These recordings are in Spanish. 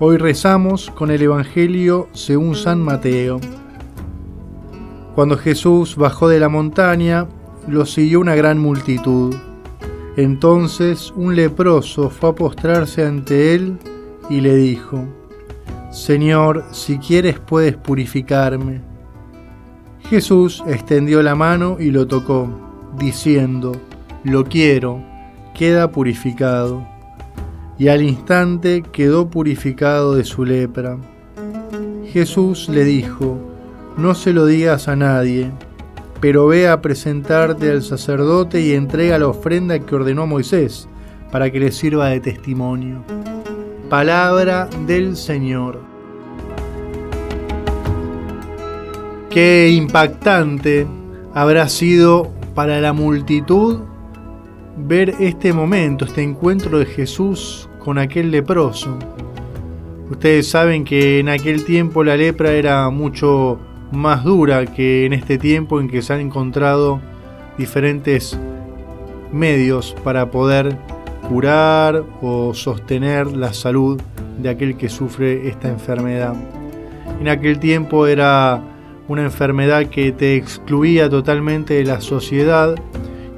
Hoy rezamos con el Evangelio según San Mateo. Cuando Jesús bajó de la montaña, lo siguió una gran multitud. Entonces un leproso fue a postrarse ante él y le dijo, Señor, si quieres puedes purificarme. Jesús extendió la mano y lo tocó, diciendo, Lo quiero, queda purificado y al instante quedó purificado de su lepra. Jesús le dijo, no se lo digas a nadie, pero ve a presentarte al sacerdote y entrega la ofrenda que ordenó Moisés, para que le sirva de testimonio. Palabra del Señor. Qué impactante habrá sido para la multitud ver este momento, este encuentro de Jesús con aquel leproso. Ustedes saben que en aquel tiempo la lepra era mucho más dura que en este tiempo en que se han encontrado diferentes medios para poder curar o sostener la salud de aquel que sufre esta enfermedad. En aquel tiempo era una enfermedad que te excluía totalmente de la sociedad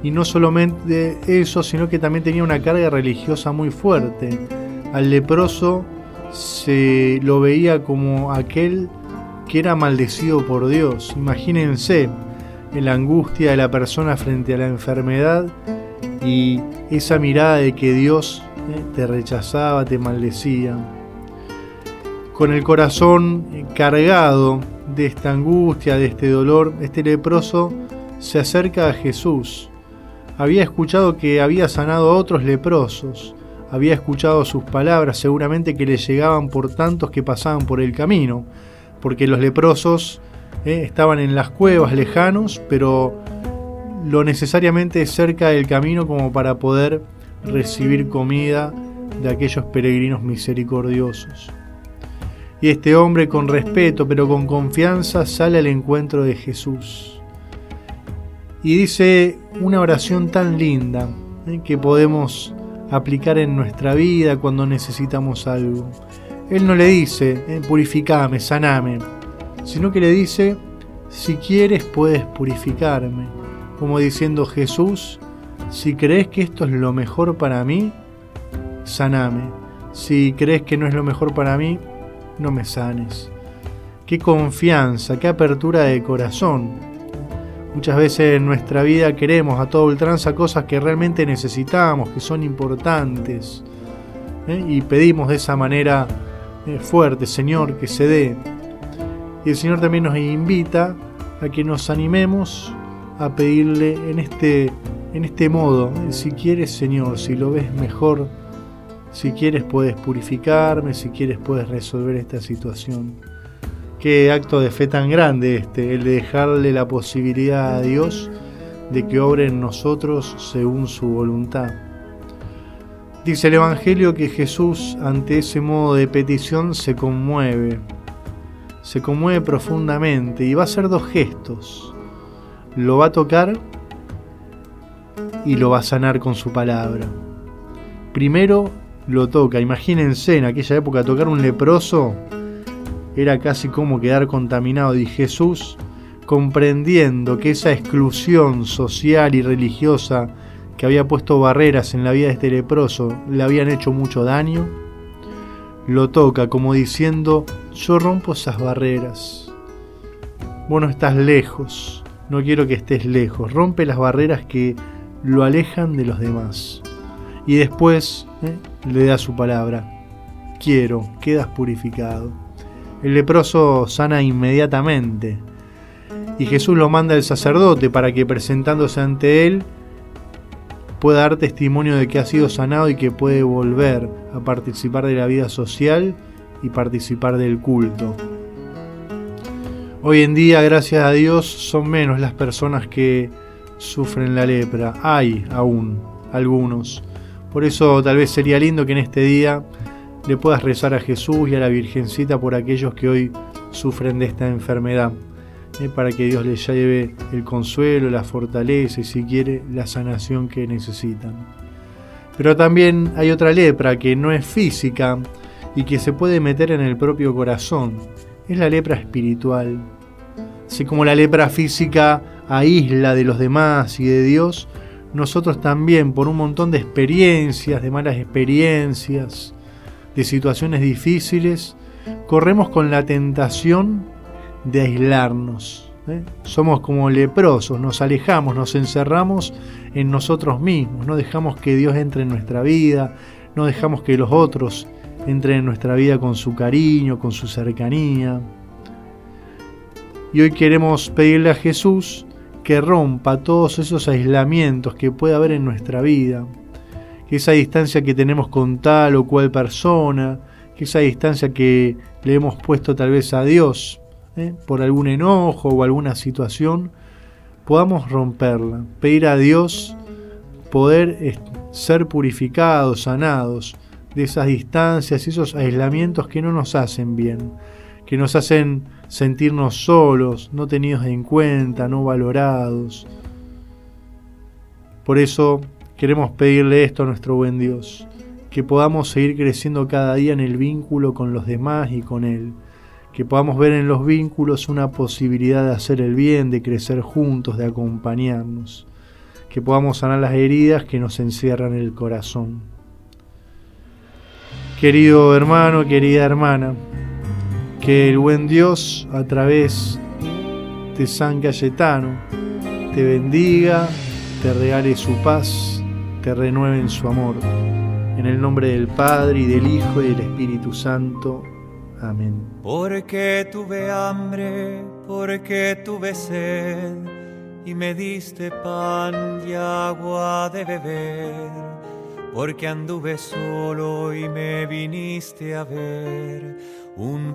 y no solamente eso, sino que también tenía una carga religiosa muy fuerte. Al leproso se lo veía como aquel que era maldecido por Dios. Imagínense en la angustia de la persona frente a la enfermedad y esa mirada de que Dios eh, te rechazaba, te maldecía. Con el corazón cargado de esta angustia, de este dolor, este leproso se acerca a Jesús había escuchado que había sanado a otros leprosos, había escuchado sus palabras seguramente que le llegaban por tantos que pasaban por el camino, porque los leprosos eh, estaban en las cuevas lejanos, pero lo necesariamente cerca del camino como para poder recibir comida de aquellos peregrinos misericordiosos. Y este hombre con respeto pero con confianza sale al encuentro de Jesús y dice una oración tan linda ¿eh? que podemos aplicar en nuestra vida cuando necesitamos algo. Él no le dice, eh, purificame, saname, sino que le dice, si quieres puedes purificarme, como diciendo Jesús, si crees que esto es lo mejor para mí, saname. Si crees que no es lo mejor para mí, no me sanes. Qué confianza, qué apertura de corazón Muchas veces en nuestra vida queremos a todo ultranza cosas que realmente necesitamos, que son importantes. ¿eh? Y pedimos de esa manera eh, fuerte, Señor, que se dé. Y el Señor también nos invita a que nos animemos a pedirle en este, en este modo. Si quieres, Señor, si lo ves mejor, si quieres puedes purificarme, si quieres puedes resolver esta situación. Qué acto de fe tan grande este, el de dejarle la posibilidad a Dios de que obre en nosotros según su voluntad. Dice el Evangelio que Jesús ante ese modo de petición se conmueve, se conmueve profundamente y va a hacer dos gestos. Lo va a tocar y lo va a sanar con su palabra. Primero lo toca, imagínense en aquella época tocar un leproso era casi como quedar contaminado y Jesús, comprendiendo que esa exclusión social y religiosa que había puesto barreras en la vida de este leproso le habían hecho mucho daño, lo toca como diciendo, yo rompo esas barreras. Vos no estás lejos, no quiero que estés lejos, rompe las barreras que lo alejan de los demás. Y después eh, le da su palabra, quiero, quedas purificado. El leproso sana inmediatamente. Y Jesús lo manda al sacerdote para que presentándose ante él pueda dar testimonio de que ha sido sanado y que puede volver a participar de la vida social y participar del culto. Hoy en día, gracias a Dios, son menos las personas que sufren la lepra. Hay aún algunos. Por eso tal vez sería lindo que en este día le puedas rezar a Jesús y a la Virgencita por aquellos que hoy sufren de esta enfermedad, ¿eh? para que Dios les lleve el consuelo, la fortaleza y si quiere la sanación que necesitan. Pero también hay otra lepra que no es física y que se puede meter en el propio corazón. Es la lepra espiritual. Así como la lepra física aísla de los demás y de Dios, nosotros también por un montón de experiencias, de malas experiencias, de situaciones difíciles, corremos con la tentación de aislarnos. ¿eh? Somos como leprosos, nos alejamos, nos encerramos en nosotros mismos, no dejamos que Dios entre en nuestra vida, no dejamos que los otros entren en nuestra vida con su cariño, con su cercanía. Y hoy queremos pedirle a Jesús que rompa todos esos aislamientos que puede haber en nuestra vida, esa distancia que tenemos con tal o cual persona, que esa distancia que le hemos puesto tal vez a Dios ¿eh? por algún enojo o alguna situación, podamos romperla, pedir a Dios poder ser purificados, sanados de esas distancias esos aislamientos que no nos hacen bien, que nos hacen sentirnos solos, no tenidos en cuenta, no valorados. Por eso queremos pedirle esto a nuestro buen Dios, que podamos seguir creciendo cada día en el vínculo con los demás y con Él, que podamos ver en los vínculos una posibilidad de hacer el bien, de crecer juntos, de acompañarnos, que podamos sanar las heridas que nos encierran el corazón. Querido hermano, querida hermana, que el buen Dios a través de San Cayetano te bendiga, te regale su paz, te renueve en su amor. En el nombre del Padre y del Hijo y del Espíritu Santo. Amén. Porque tuve hambre, porque tuve sed, y me diste pan y agua de beber, porque anduve solo y me viniste a ver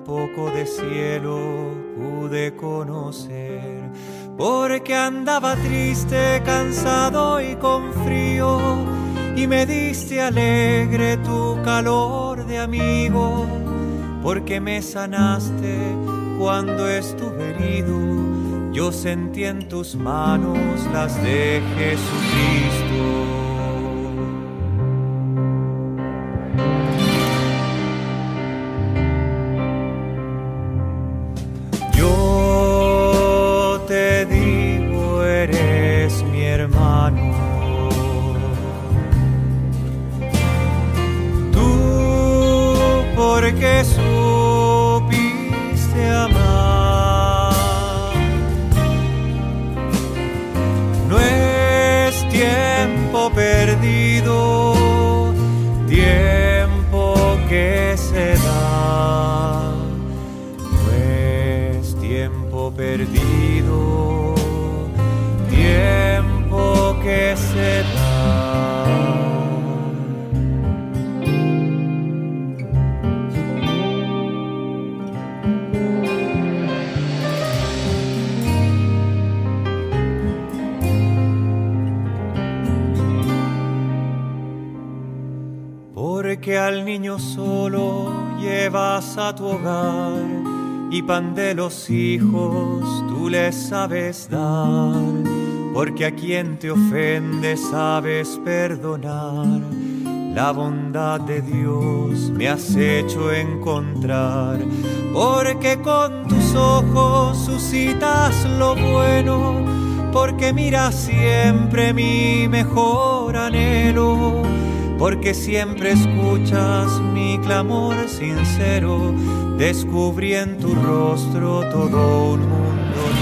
poco de cielo pude conocer, porque andaba triste, cansado y con frío, y me diste alegre tu calor de amigo, porque me sanaste cuando estuve herido, yo sentí en tus manos las de Jesucristo. A tu hogar y pan de los hijos tú les sabes dar, porque a quien te ofende sabes perdonar. La bondad de Dios me has hecho encontrar, porque con tus ojos suscitas lo bueno, porque miras siempre mi mejor anhelo. Porque siempre escuchas mi clamor sincero, descubrí en tu rostro todo un mundo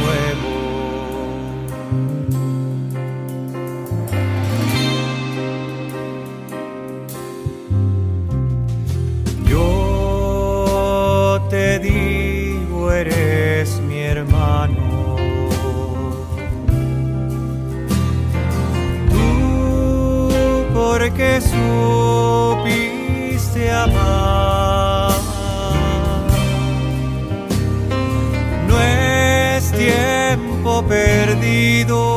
digo eres mi hermano. Tú porque supiste amar. No es tiempo perdido.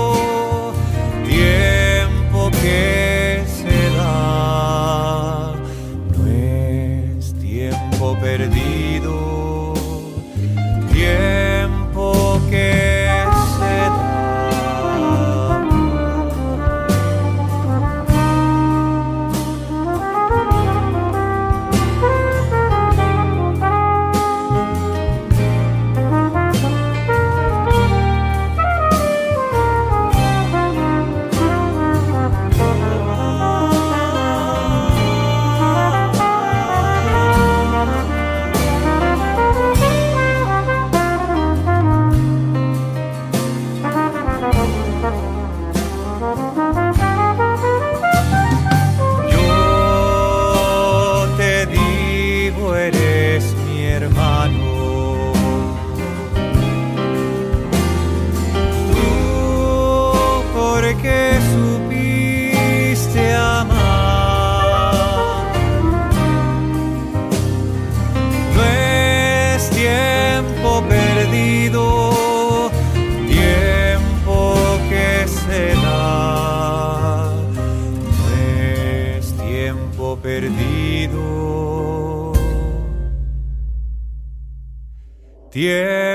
Perdido, tiempo